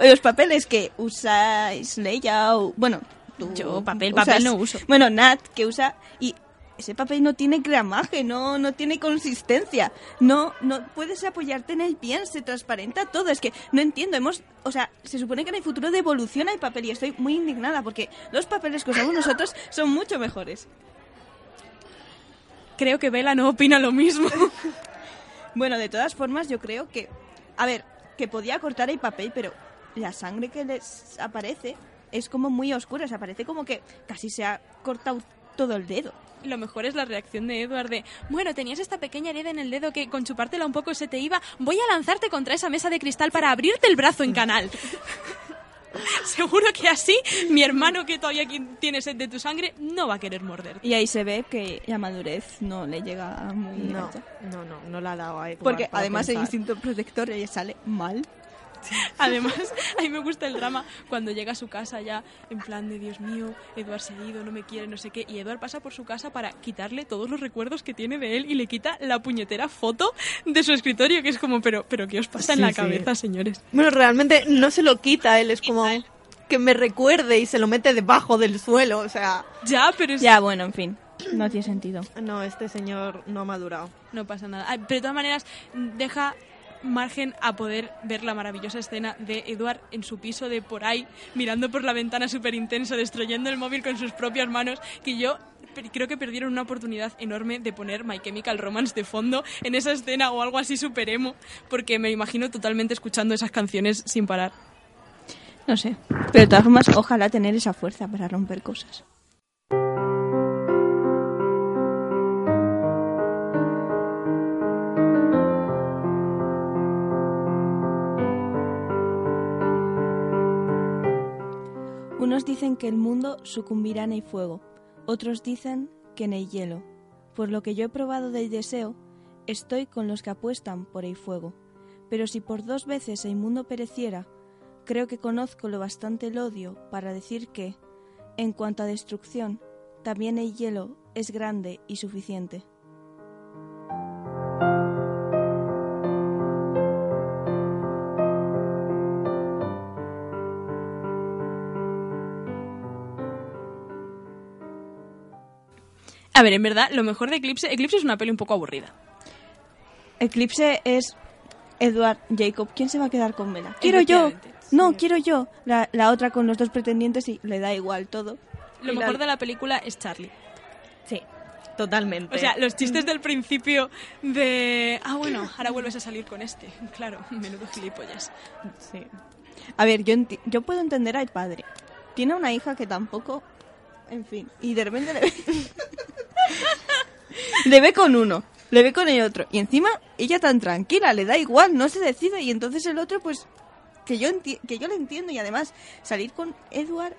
los papeles que usáis Leia o bueno, tú Yo papel, usas- papel no uso. Bueno, Nat que usa y ese papel no tiene gramaje, no no tiene consistencia. No no puedes apoyarte en el bien, se transparenta todo. Es que no entiendo, hemos, o sea, se supone que en el futuro de evolución hay papel y estoy muy indignada porque los papeles que usamos nosotros son mucho mejores. Creo que Bella no opina lo mismo. Bueno, de todas formas, yo creo que. A ver, que podía cortar el papel, pero la sangre que les aparece es como muy oscura. Se parece como que casi se ha cortado todo el dedo. Lo mejor es la reacción de Edward de, bueno, tenías esta pequeña herida en el dedo que con chupártela un poco se te iba, voy a lanzarte contra esa mesa de cristal para abrirte el brazo en canal. Seguro que así mi hermano que todavía tiene sed de tu sangre no va a querer morder. Y ahí se ve que la madurez no le llega muy No, alta. no, no, no la ha dado a Edward Porque además el instinto protector le sale mal. Además, a mí me gusta el drama cuando llega a su casa ya en plan de Dios mío, Edward se ha ido, no me quiere, no sé qué, y Edward pasa por su casa para quitarle todos los recuerdos que tiene de él y le quita la puñetera foto de su escritorio, que es como, pero, pero ¿qué os pasa en la sí. cabeza, señores? Bueno, realmente no se lo quita, él es como que me recuerde y se lo mete debajo del suelo, o sea, Ya, pero es... Ya, bueno, en fin. No tiene sentido. no, este señor no ha madurado. No pasa nada. Pero de todas maneras, deja margen a poder ver la maravillosa escena de Edward en su piso de por ahí, mirando por la ventana súper intenso, destruyendo el móvil con sus propias manos, que yo creo que perdieron una oportunidad enorme de poner My Chemical Romance de fondo en esa escena o algo así super emo, porque me imagino totalmente escuchando esas canciones sin parar. No sé. Pero de todas formas, ojalá tener esa fuerza para romper cosas. Que el mundo sucumbirá en el fuego, otros dicen que en el hielo. Por lo que yo he probado del deseo, estoy con los que apuestan por el fuego. Pero si por dos veces el mundo pereciera, creo que conozco lo bastante el odio para decir que, en cuanto a destrucción, también el hielo es grande y suficiente. A ver, en verdad, lo mejor de Eclipse, Eclipse es una peli un poco aburrida. Eclipse es Edward Jacob. ¿Quién se va a quedar con Vela? Quiero yo. No, sí. quiero yo. La, la otra con los dos pretendientes y le da igual todo. Lo Y la- mejor de la película es Charlie. Sí, totalmente. O sea, los chistes del principio de... Ah, bueno, ahora vuelves a salir con este. Claro, menudo gilipollas. sí. A ver, yo, yo puedo entender al padre. Tiene una hija que tampoco... En fin. Y de repente le ve... le ve con uno. Le ve con el otro. Y encima, ella tan tranquila, le da igual, no se decide. Y entonces el otro, pues... Que yo, enti- que yo lo entiendo. Y además, salir con Edward...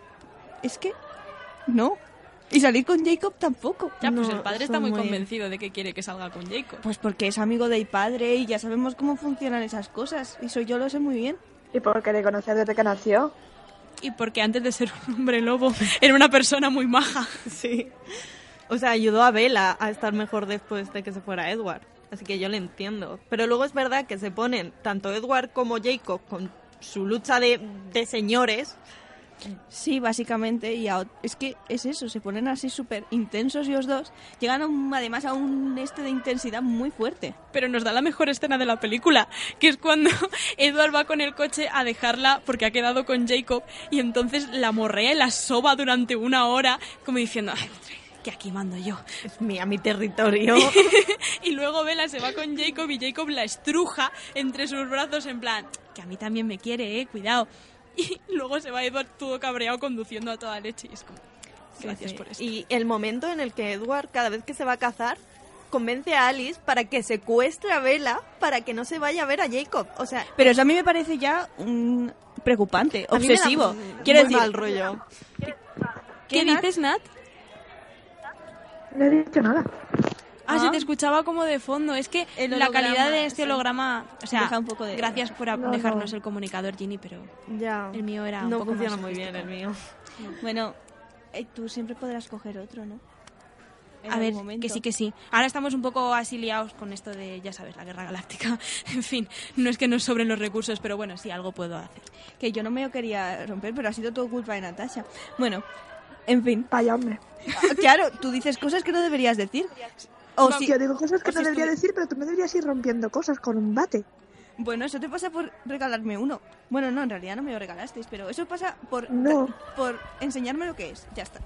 Es que... No. Y salir con Jacob tampoco. Ya, pues No, el padre está muy muy- convencido de que quiere que salga con Jacob. Pues porque es amigo del padre y ya sabemos cómo funcionan esas cosas. Eso yo lo sé muy bien. ¿Y por qué le conoces desde que nació? Y porque antes de ser un hombre lobo, era una persona muy maja. Sí. O sea, ayudó a Bella a estar mejor después de que se fuera Edward. Así que yo le entiendo. Pero luego es verdad que se ponen tanto Edward como Jacob con su lucha de, de señores. Sí, básicamente, y a- es que es eso, se ponen así súper intensos los dos, llegan a un- además a un este de intensidad muy fuerte. Pero nos da la mejor escena de la película, que es cuando Edward va con el coche a dejarla porque ha quedado con Jacob y entonces la morrea y la soba durante una hora, como diciendo, "Ay, que aquí mando yo. Es mía, mi territorio. y luego Bella se va con Jacob y Jacob la estruja entre sus brazos en plan, que a mí también me quiere, eh, cuidado. Y luego se va Edward todo cabreado conduciendo a toda leche y es como, gracias Sí. por esto. Y el momento en el que Edward, cada vez que se va a cazar, convence a Alice para que secuestre a Bella para que no se vaya a ver a Jacob. O sea, Pero eso a mí me parece ya un preocupante, obsesivo. Quiero decir, mal rollo. ¿Qué Nat? dices, Nat? No he dicho nada. Ah, se Ah. te escuchaba como de fondo. Es que El la calidad de este sí. holograma, o sea, Deja un poco de- gracias por No, dejarnos no. el comunicador, Ginny, pero Ya. el mío era un no poco funciona más muy bien el mío. bueno, eh, tú siempre podrás coger otro, ¿no? En A ver, momento. que sí, que sí. Ahora estamos un poco así liados con esto de, ya sabes, la guerra galáctica. En fin, no es que nos sobren los recursos, pero bueno, sí, algo puedo hacer. Que yo no me lo quería romper, pero ha sido todo culpa de Natasha. Bueno, en fin. Vaya hombre. Ah, Claro, tú dices cosas que no deberías decir. O si- Yo digo cosas que no si debería decir, pero tú me deberías ir rompiendo cosas con un bate. Bueno, eso te pasa por regalarme uno. Bueno, no, en realidad no me lo regalasteis, pero eso pasa por, No. por enseñarme lo que es. Ya está.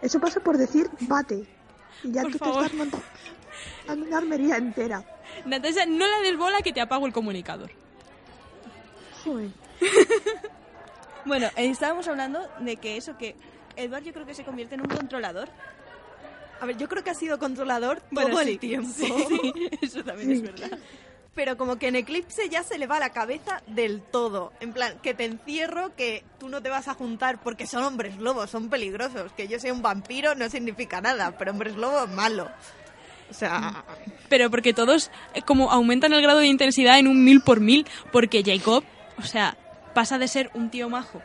Eso pasa por decir bate. Y ya Por tú favor. te estás montando una armería entera. Natasha, no la des bola que te apago el comunicador. Joder. Bueno, estábamos hablando de que eso, que Edward yo creo que se convierte en un controlador. A ver, yo creo que ha sido controlador Bueno, todo sí. el tiempo. Sí, eso también es verdad. Pero como que en Eclipse ya se le va la cabeza del todo. En plan, que te encierro, que tú no te vas a juntar porque son hombres lobos, son peligrosos. Que yo sea un vampiro no significa nada, pero hombres lobos malo. O sea, Pero porque todos eh, como aumentan el grado de intensidad en un mil por mil, porque Jacob, o sea, pasa de ser un tío majo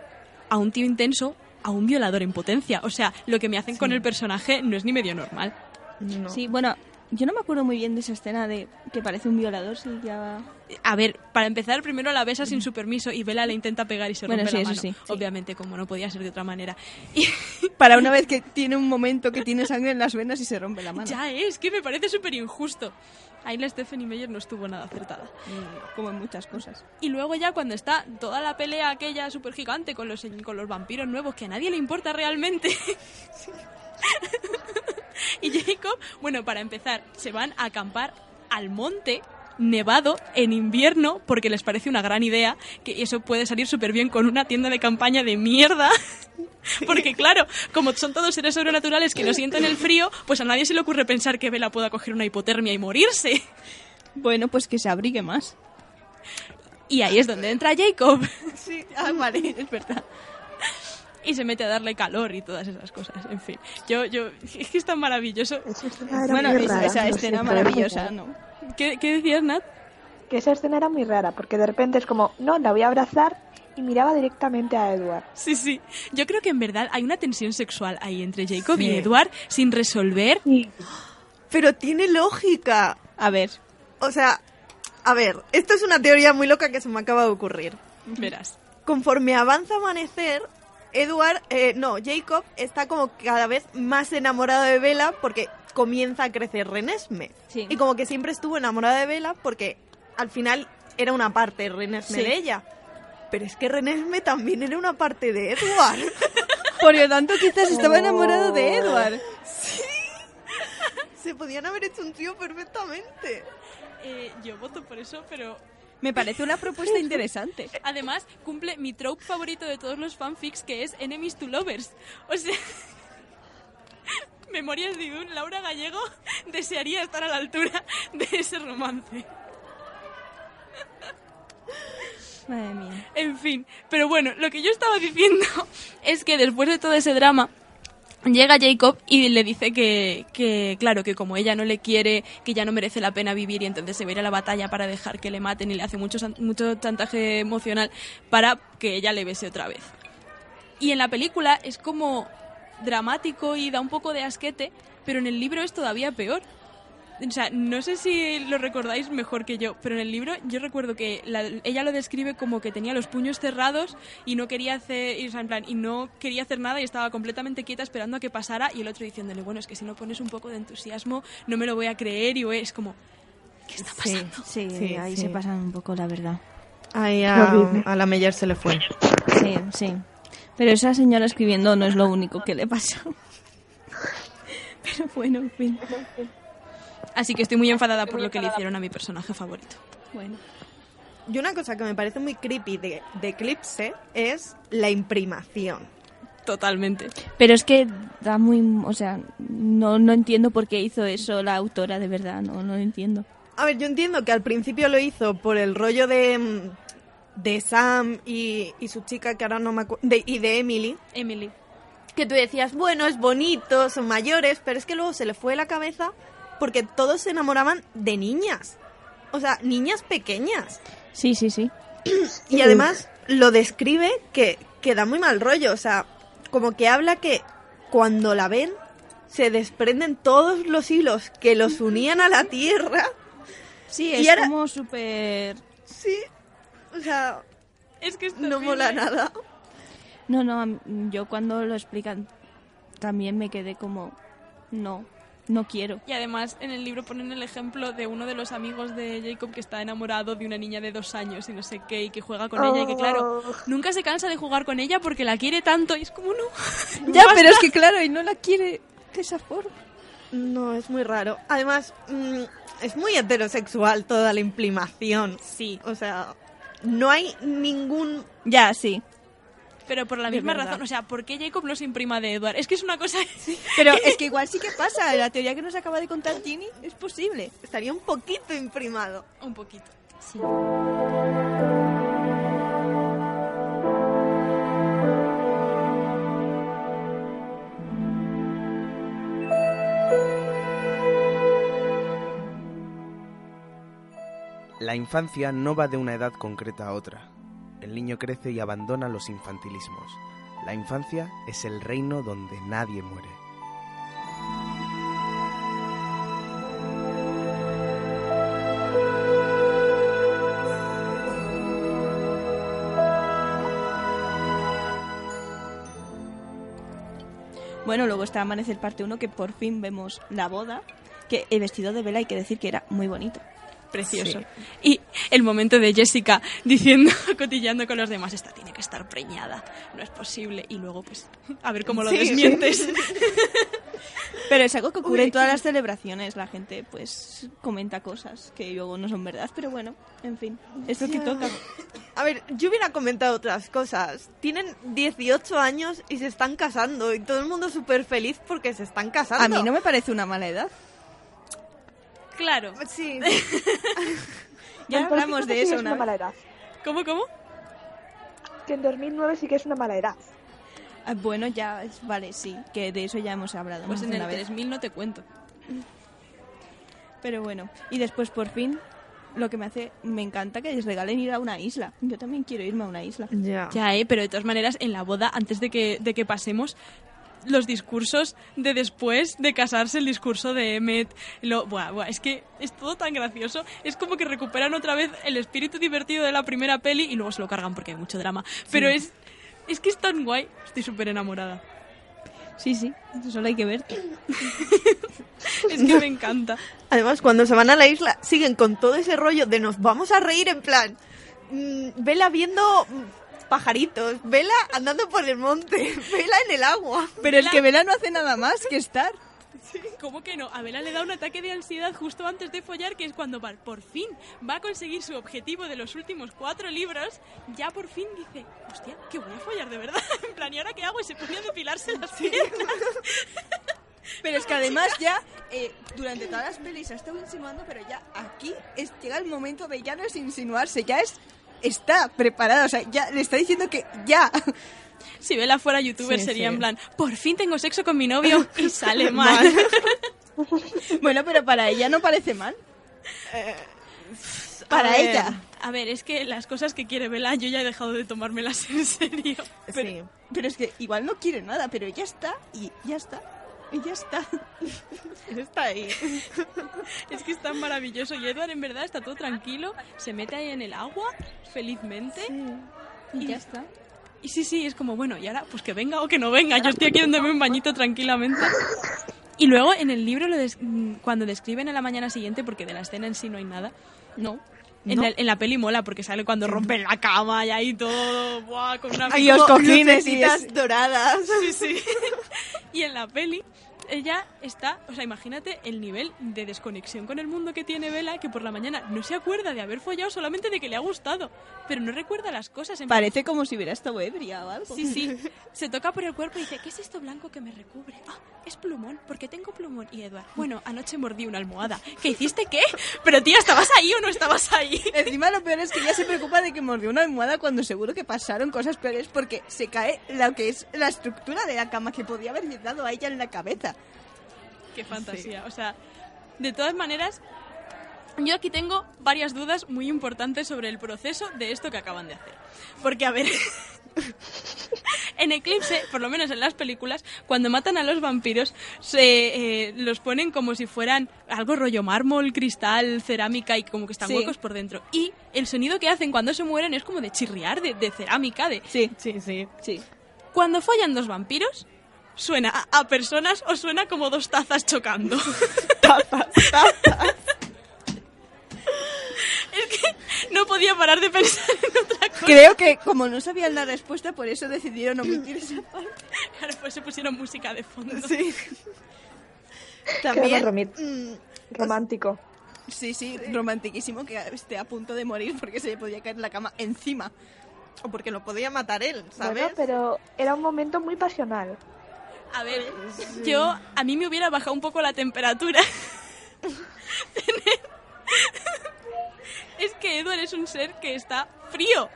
a un tío intenso a un violador en potencia. O sea, lo que me hacen con el personaje no es ni medio normal. no. Sí, bueno, yo no me acuerdo muy bien de esa escena de que parece un violador, sí, ya... A ver, para empezar, primero la besa sin su permiso y Bella le intenta pegar y se Bueno, rompe sí, la mano. sí, sí. Obviamente, como no podía ser de otra manera. Y Para una vez que tiene un momento que tiene sangre en las venas y se rompe la mano. ya es, que me parece súper injusto. Ahí la Stephanie Meyer no estuvo nada acertada. Mm, Como en muchas cosas. Y luego ya cuando está toda la pelea aquella súper gigante con los, con los vampiros nuevos que a nadie le importa realmente. y Jacob, bueno, para empezar, se van a acampar al monte nevado en invierno porque les parece una gran idea que eso puede salir súper bien con una tienda de campaña de mierda porque claro como son todos seres sobrenaturales que no sienten el frío pues a nadie se le ocurre pensar que Bella pueda coger una hipotermia y morirse Bueno, pues que se abrigue más. y ahí es donde entra Jacob Sí, ah, vale, es verdad. Y se mete a darle calor y todas esas cosas. En fin, yo, yo, es que es tan maravilloso. Escena Bueno, esa, rara, esa escena maravillosa. ¿no? ¿Qué, qué decías, Nat? Que esa escena era muy rara, porque de repente es como, no, la voy a abrazar y miraba directamente a Edward. Sí, sí. Yo creo que en verdad hay una tensión sexual ahí entre Jacob y Sí. Edward sin resolver. Y Pero tiene lógica. A ver, O sea, a ver, esto es una teoría muy loca que se me acaba de ocurrir. Verás. Conforme avanza amanecer, Edward, eh, no, Jacob está como cada vez más enamorado de Bella porque comienza a crecer Renesme. Sí. Y como que siempre estuvo enamorado de Bella porque al final era una parte Renesme Sí. de ella. Pero es que Renesme también era una parte de Edward. Por lo tanto, quizás estaba enamorado de Edward. Se podían haber hecho un trío perfectamente. Eh, yo voto por eso, pero Me parece una propuesta interesante. además cumple mi trope favorito de todos los fanfics, que es Enemies to Lovers. O sea, Memorias de un Laura Gallego desearía estar a la altura de ese romance. Madre mía. En fin, pero bueno, lo que yo estaba diciendo es que después de todo ese drama, llega Jacob y le dice que, que, claro, que como ella no le quiere, que ya no merece la pena vivir y entonces se va a a la batalla para dejar que le maten y le hace mucho chantaje emocional para que ella le bese otra vez. Y en la película es como dramático y da un poco de asquete, pero en el libro es todavía peor. O sea, no sé si lo recordáis mejor que yo, pero en el libro yo recuerdo que la- ella lo describe como que tenía los puños cerrados y no quería hacer, y, o sea, en plan, y no quería hacer nada y estaba completamente quieta esperando a que pasara y el otro diciéndole, bueno, es que si no pones un poco de entusiasmo no me lo voy a creer y es como, ¿qué está Sí, pasando? sí, Sí, ahí sí. se pasan un poco, la verdad. Ahí a la Meyer se le fue. Sí, sí. Pero esa señora escribiendo no es lo único que le pasa. Pero bueno, en fin. Así que estoy muy enfadada por lo que le hicieron a mi personaje favorito. Bueno. Y una cosa que me parece muy creepy de, de Eclipse es la imprimación. Totalmente. Pero es que da muy... O sea, no, no entiendo por qué hizo eso la autora, de verdad. No, no lo entiendo. A ver, yo entiendo que al principio lo hizo por el rollo de, de Sam y, y su chica, que ahora no me acuerdo, y de Emily, Emily. que tú decías, bueno, es bonito, son mayores, pero es que luego se le fue la cabeza porque todos se enamoraban de niñas. O sea, niñas pequeñas. Sí, sí, sí. Y además lo describe que, que da muy mal rollo. O sea, como que habla que cuando la ven se desprenden todos los hilos que los unían a la tierra. Sí, es ahora- como súper... Sí. O sea, Es que no mola nada. No, no, yo cuando lo explican también me quedé como... No, no quiero. Y además en el libro ponen el ejemplo de uno de los amigos de Jacob que está enamorado de una niña de dos años y no sé qué, y que juega con ella y que claro, Oh. nunca se cansa de jugar con ella porque la quiere tanto y es como no. Ya, basta. pero es que claro, y no la quiere de esa forma. No, es muy raro. Además, mm, es muy heterosexual toda la imprimación. Sí, O sea, no hay ningún... Ya, sí. Pero por la misma razón, o sea, ¿por qué Jacob no se imprima de Edward? Es que es una cosa... Pero es que igual sí que pasa. La teoría que nos acaba de contar Ginny es posible. Estaría un poquito imprimado. Un poquito. Sí. La infancia no va de una edad concreta a otra. El niño crece y abandona los infantilismos. La infancia es el reino donde nadie muere. Bueno, luego está Amanecer parte 1 que por fin vemos la boda. Que el vestido de Bella hay que decir que era muy bonito. Precioso. Y el momento de Jessica diciendo, cotilleando con los demás, esta tiene que estar preñada, no es posible. Y luego, pues, a ver cómo lo Sí. desmientes. Pero es algo que ocurre Uy. en todas las celebraciones. La gente pues comenta cosas que luego no son verdad. Pero bueno, en fin, es lo que toca. A ver, yo hubiera comentado otras cosas. Tienen 18 años y se están casando y todo el mundo súper feliz porque se están casando. A mí no me parece una mala edad. Claro. Sí. Ya En hablamos 2009 de sí eso es una mala edad. ¿Cómo, cómo? Que en 2009 sí que es una mala edad. Ah, Bueno, ya, vale, sí, que de eso ya hemos hablado Pues más en el vez. 3000 no te cuento. Pero bueno, y después por fin, lo que me hace, me encanta que les regalen ir a una isla. Yo también quiero irme a una isla. Ya. Ya, ¿eh? Pero de todas maneras, en la boda, antes de que, de que pasemos, los discursos de después de casarse, el discurso de Emmet, lo, buah, buah, es que es todo tan gracioso. Es como que recuperan otra vez el espíritu divertido de la primera peli y luego se lo cargan porque hay mucho drama. Pero es Es que es tan guay. Estoy súper enamorada. Sí, sí, solo hay que ver. Es que me encanta. Además, cuando se van a la isla, siguen con todo ese rollo de nos vamos a reír en plan. mm, Vela viendo pajaritos, Vela andando por el monte, Vela en el agua. Pero es que Vela no hace nada más que estar. ¿Cómo que no? A Bella le da un ataque de ansiedad justo antes de follar, que es cuando va- por fin va a conseguir su objetivo de los últimos cuatro libros. Ya por fin dice, hostia, que voy a follar de verdad. En plan, ¿y ahora qué hago? Y se pone a depilarse las piernas. Pero es que además ya eh, durante todas las pelis se ha estado insinuando, pero ya aquí es, llega el momento de ya no es insinuarse, ya es está preparada, o sea, ya le está diciendo que ya. Si Bella fuera youtuber Sí, sería sí. en plan, por fin tengo sexo con mi novio y sale mal. Bueno, pero para ella no parece mal. para A ver, ella. A ver, es que las cosas que quiere Bella yo ya he dejado de tomármelas en serio. Pero, Sí. pero es que igual no quiere nada, pero ella está y ya está. Y ya está. Está ahí. Es que es tan maravilloso. Y Edward en verdad está todo tranquilo, se mete ahí en el agua felizmente. Y ya está. Y sí, sí, es como, bueno, y ahora, pues que venga o que no venga. Yo estoy aquí dándome un bañito tranquilamente. Y luego en el libro, lo des- cuando describen a la mañana siguiente, porque de la escena en sí no hay nada, No. en, ¿No? la, en la peli mola porque sale cuando rompen la cama y ahí todo, buah, con una... Ay, los Como cojines y doradas. Sí, sí. y en la peli, ella está, o sea, imagínate el nivel de desconexión con el mundo que tiene Bella, que por la mañana no se acuerda de haber follado solamente de que le ha gustado, pero no recuerda las cosas. En Parece como si hubiera estado ebria o algo. Sí, sí. Se toca por el cuerpo y dice, ¿qué es esto blanco que me recubre? Ah, es plumón, porque tengo plumón. Y Edward, bueno, anoche mordí una almohada. ¿Qué hiciste qué? Pero tía, ¿estabas ahí o no estabas ahí? Encima lo peor es que ella se preocupa de que mordió una almohada cuando seguro que pasaron cosas peores porque se cae lo que es la estructura de la cama que podía haber dado a ella en la cabeza. Qué fantasía. O sea, de todas maneras, yo aquí tengo varias dudas muy importantes sobre el proceso de esto que acaban de hacer. Porque, a ver, en Eclipse, por lo menos en las películas, cuando matan a los vampiros, se eh, los ponen como si fueran algo rollo mármol, cristal, cerámica y como que están Sí. huecos por dentro. Y el sonido que hacen cuando se mueren es como de chirriar, de, de cerámica, de... Sí, Sí, sí. sí. Cuando follan dos vampiros, ¿suena a, a personas o suena como dos tazas chocando? Tazas, tazas. Es que no podía parar de pensar en otra cosa. Creo que como no sabían la respuesta, por eso decidieron omitir esa parte. Claro, pues se pusieron música de fondo. Sí. También. mm, romántico. Sí, sí, romantiquísimo que esté a punto de morir porque se le podía caer la cama encima. o porque lo podía matar él, ¿sabes? Bueno, pero era un momento muy pasional. A ver, yo, a mí me hubiera bajado un poco la temperatura. Es que Edward es un ser que está frío.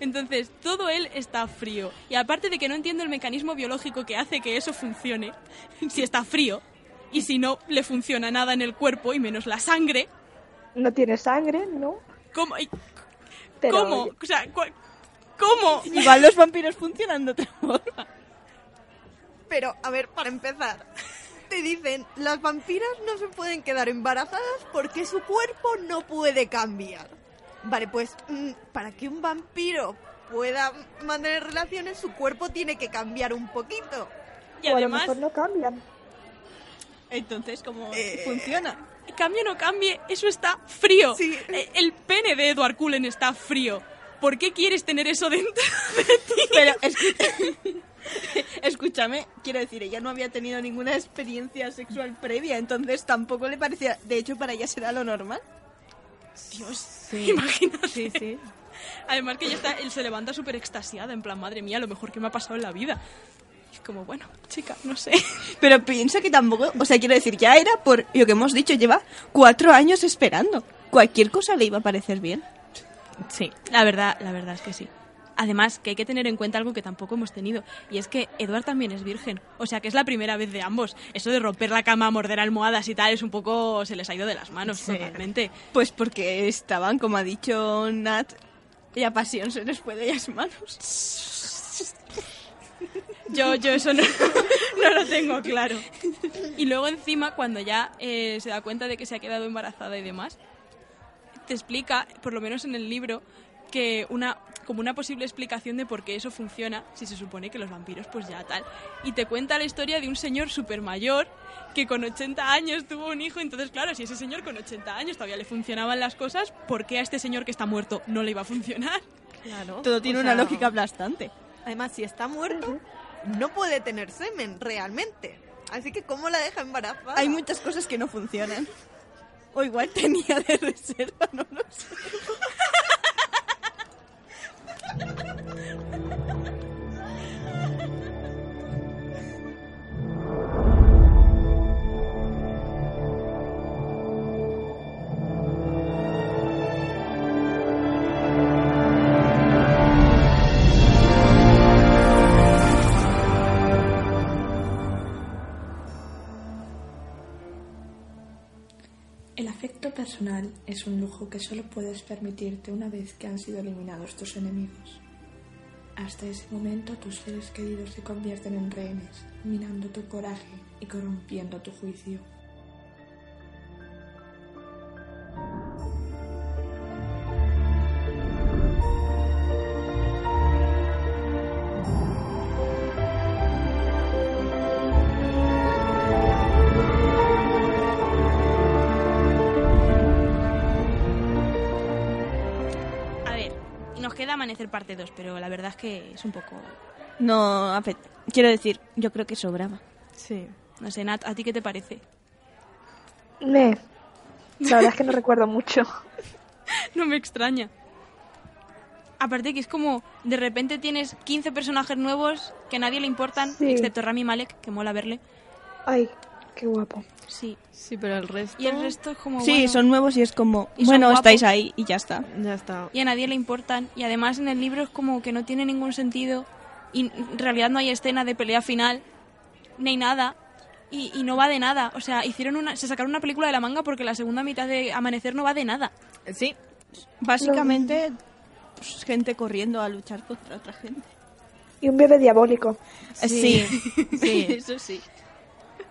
Entonces, todo él está frío. Y aparte de que no entiendo el mecanismo biológico que hace que eso funcione, si está frío, y si no le funciona nada en el cuerpo, y menos la sangre, No tiene sangre, ¿no? ¿cómo? Pero ¿Cómo? O sea, ¿cómo? Igual los vampiros funcionan de otra forma. Pero, a ver, para empezar, te dicen, las vampiras no se pueden quedar embarazadas porque su cuerpo no puede cambiar. Vale, pues mm, para que un vampiro pueda mantener relaciones, su cuerpo tiene que cambiar un poquito. Y o a lo además, mejor no cambian. Entonces, ¿cómo Eh, funciona? cambie o no cambie, eso está frío. Sí. Eh, El pene de Edward Cullen está frío. ¿Por qué quieres tener eso dentro de ti? Pero escucha- escúchame, quiero decir, ella no había tenido ninguna experiencia sexual previa, entonces tampoco le parecía. De hecho, para ella será lo normal. Dios, imagínate. Sí, sí. Además que ella está, él se levanta súper extasiada, en plan, madre mía, lo mejor que me ha pasado en la vida. Es como, bueno, chica, no sé. Pero piensa que tampoco, o sea, quiero decir, ya era por lo que hemos dicho, lleva cuatro años esperando. Cualquier cosa le iba a parecer bien. Sí, la verdad, la verdad es que sí. Además, que hay que tener en cuenta algo que tampoco hemos tenido, y es que Edward también es virgen. O sea, que es la primera vez de ambos. Eso de romper la cama, morder almohadas y tal, es un poco... se les ha ido de las manos Sí. totalmente. Pues porque estaban, como ha dicho Nat, la pasión se les fue de las manos. Yo, yo eso no, no lo tengo claro. Y luego encima, cuando ya eh, se da cuenta de que se ha quedado embarazada y demás, te explica, por lo menos en el libro, que una como una posible explicación de por qué eso funciona, si se supone que los vampiros pues ya tal. Y te cuenta la historia de un señor súper mayor que con 80 años tuvo un hijo, entonces claro, si ese señor con 80 años todavía le funcionaban las cosas, ¿por qué a este señor que está muerto no le iba a funcionar? Claro. Todo tiene o una sea, lógica aplastante. Además, si está muerto, no puede tener semen realmente. Así que, ¿cómo la deja embarazada? Hay muchas cosas que no funcionan. O igual tenía de reserva, no lo sé. Ha ha ha ha! Personal es un lujo que solo puedes permitirte una vez que han sido eliminados tus enemigos. Hasta ese momento tus seres queridos se convierten en rehenes, minando tu coraje y corrompiendo tu juicio. Nos queda Amanecer parte 2, pero la verdad es que es un poco... No, quiero decir, yo creo que sobraba. Sí. No sé, Nat, ¿a ti qué te parece? Me. La verdad es que no recuerdo mucho. No me extraña. Aparte que es como, de repente tienes 15 personajes nuevos que a nadie le importan, Sí. excepto Rami Malek, que mola verle. Ay, qué guapo. Sí. Sí, pero el resto... Y el resto es como... Sí, bueno, son nuevos y es como, Y bueno, estáis ahí y ya está. Ya está. Y a nadie le importan. Y además en el libro es como que no tiene ningún sentido. Y en realidad no hay escena de pelea final, ni hay nada. Y, y no va de nada. O sea, hicieron una, se sacaron una película de la manga porque la segunda mitad de Amanecer no va de nada. Sí. Básicamente, pues, gente corriendo a luchar contra otra gente. Y un bebé diabólico. Sí, sí. eso sí.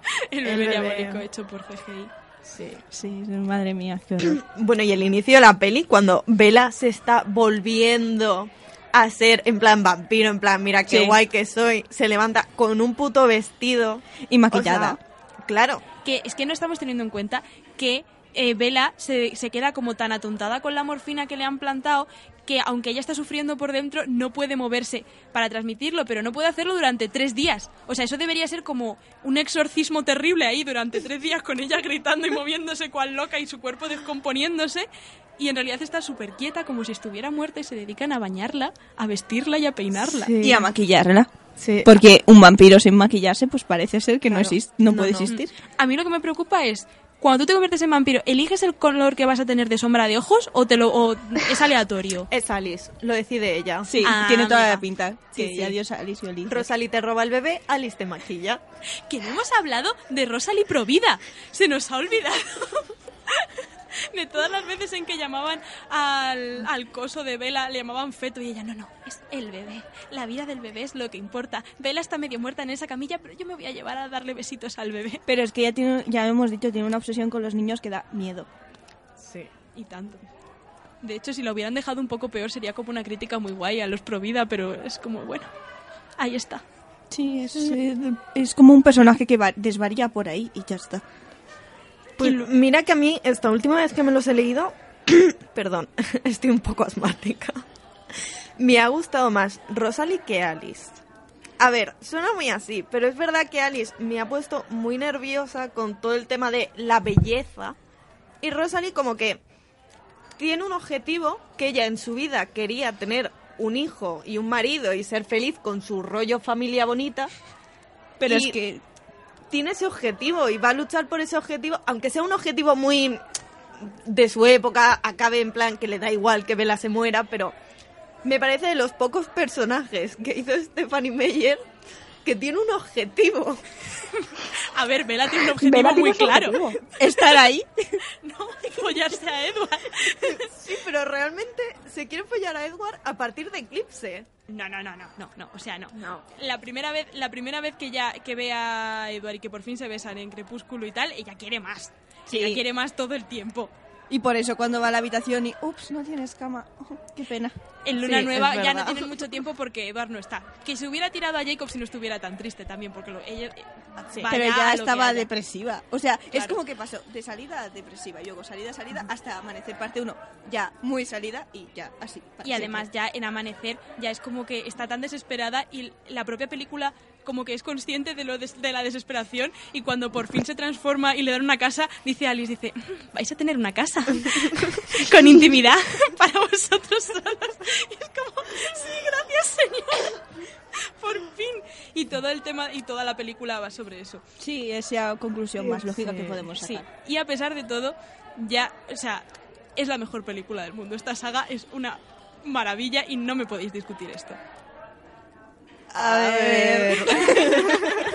El bebé diabólico hecho por CGI. Sí. Sí, madre mía, qué horror. Bueno, y el inicio de la peli, cuando Bella se está volviendo a ser en plan vampiro, en plan, mira qué Sí. guay que soy, se levanta con un puto vestido. Y maquillada. O sea, claro. que es que no estamos teniendo en cuenta que eh, Bella se, se queda como tan atontada con la morfina que le han plantado que aunque ella está sufriendo por dentro no puede moverse para transmitirlo, pero no puede hacerlo durante tres días. O sea, eso debería ser como un exorcismo terrible ahí durante tres días con ella gritando y moviéndose cual loca y su cuerpo descomponiéndose. Y en realidad está súper quieta, como si estuviera muerta y se dedican a bañarla, a vestirla y a peinarla. Sí. Y a maquillarla. Sí. Porque un vampiro sin maquillarse, pues parece ser que no, existe, no, No, puede no. existir. A mí lo que me preocupa es, cuando tú te conviertes en vampiro, ¿eliges el color que vas a tener de sombra de ojos o, te lo, o es aleatorio? Es Alice, lo decide ella. Sí, Ah, tiene toda la pinta. Sí, Que sí. adiós Alice y. Rosalie te roba el bebé, Alice te maquilla. Que no hemos hablado de Rosalie Provida. Se nos ha olvidado. De todas las veces en que llamaban al, al coso de Vela, le llamaban feto y ella, no, no, es el bebé. La vida del bebé es lo que importa. Vela está medio muerta en esa camilla, pero yo me voy a llevar a darle besitos al bebé. Pero es que ya tiene, ya hemos dicho, tiene una obsesión con los niños que da miedo. Sí. Y tanto. De hecho, si lo hubieran dejado un poco peor, sería como una crítica muy guay a los Provida, pero es como, bueno, ahí está. Sí, es, es como un personaje que va- desvaría por ahí y ya está. Pues mira que a mí, esta última vez que me los he leído, perdón, estoy un poco asmática. Me ha gustado más Rosalie que Alice. A ver, suena muy así, pero es verdad que Alice me ha puesto muy nerviosa con todo el tema de la belleza. Y Rosalie como que tiene un objetivo que ella en su vida quería tener un hijo y un marido y ser feliz con su rollo familia bonita. Pero Y es que tiene ese objetivo y va a luchar por ese objetivo, aunque sea un objetivo muy de su época, acabe en plan que le da igual que Bella se muera, pero me parece de los pocos personajes que hizo Stephanie Meyer que tiene un objetivo. A ver, Vela tiene un objetivo Bella muy claro. objetivo. estar ahí. No, follarse a Edward. Sí, pero realmente se quiere follar a Edward a partir de Eclipse. No, no, no, no, no, no, o sea, no. No. La primera vez, la primera vez que ya que ve a Edward y que por fin se besan en Crepúsculo y tal, ella quiere más. Sí. Ella quiere más todo el tiempo. Y por eso cuando va a la habitación y, ups, no tienes cama. Oh, qué pena. En Luna Sí, Nueva ya no tienen mucho tiempo porque Edward no está. Que se hubiera tirado a Jacob si no estuviera tan triste también, porque lo, ella eh, va Pero ya estaba depresiva. O sea, es como que pasó de salida a depresiva, y luego salida a salida hasta amanecer parte 1. Ya muy salida y ya así. Y además ya en Amanecer ya es como que está tan desesperada y la propia película como que es consciente de, lo des- de la desesperación y cuando por fin se transforma y le dan una casa, dice Alice, dice, "Mm, vais a tener una casa con intimidad para vosotros solos. Y es como, sí, gracias señor, por fin. Y todo el tema y toda la película va sobre eso. Sí, esa conclusión más lógica que podemos Sí, sacar. y a pesar de todo, ya, o sea, es la mejor película del mundo. Esta saga es una maravilla y no me podéis discutir esto. A ver.